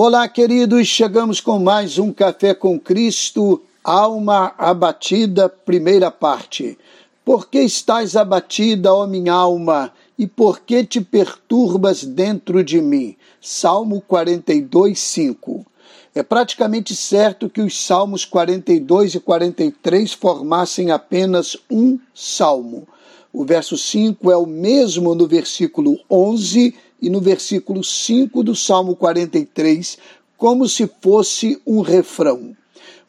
Olá, queridos, chegamos com mais um Café com Cristo, Alma Abatida, primeira parte. Por que estás abatida, ó minha alma, e por que te perturbas dentro de mim? Salmo 42, 5. É praticamente certo que os Salmos 42 e 43 formassem apenas um salmo. O verso 5 é o mesmo no versículo 11 e no versículo 5 do Salmo 43, como se fosse um refrão.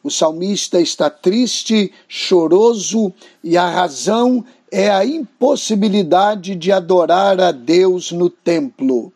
O salmista está triste, choroso, e a razão é a impossibilidade de adorar a Deus no templo.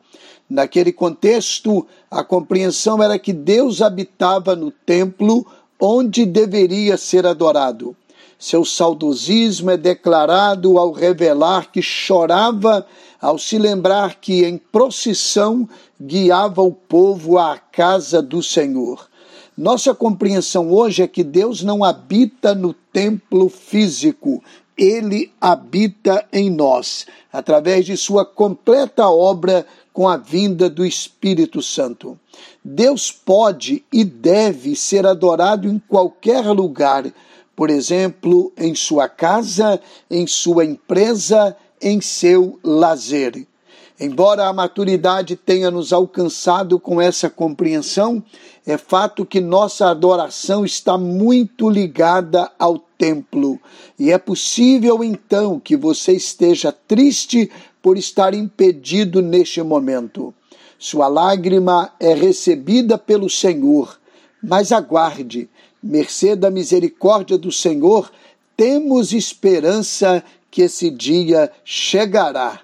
Naquele contexto, a compreensão era que Deus habitava no templo onde deveria ser adorado. Seu saudosismo é declarado ao revelar que chorava ao se lembrar que em procissão guiava o povo à casa do Senhor. Nossa compreensão hoje é que Deus não habita no templo físico, ele habita em nós, através de sua completa obra com a vinda do Espírito Santo. Deus pode e deve ser adorado em qualquer lugar, por exemplo, em sua casa, em sua empresa, em seu lazer. Embora a maturidade tenha nos alcançado com essa compreensão, é fato que nossa adoração está muito ligada ao templo. E é possível então que você esteja triste por estar impedido neste momento. Sua lágrima é recebida pelo Senhor, mas aguarde, mercê da misericórdia do Senhor, temos esperança que esse dia chegará.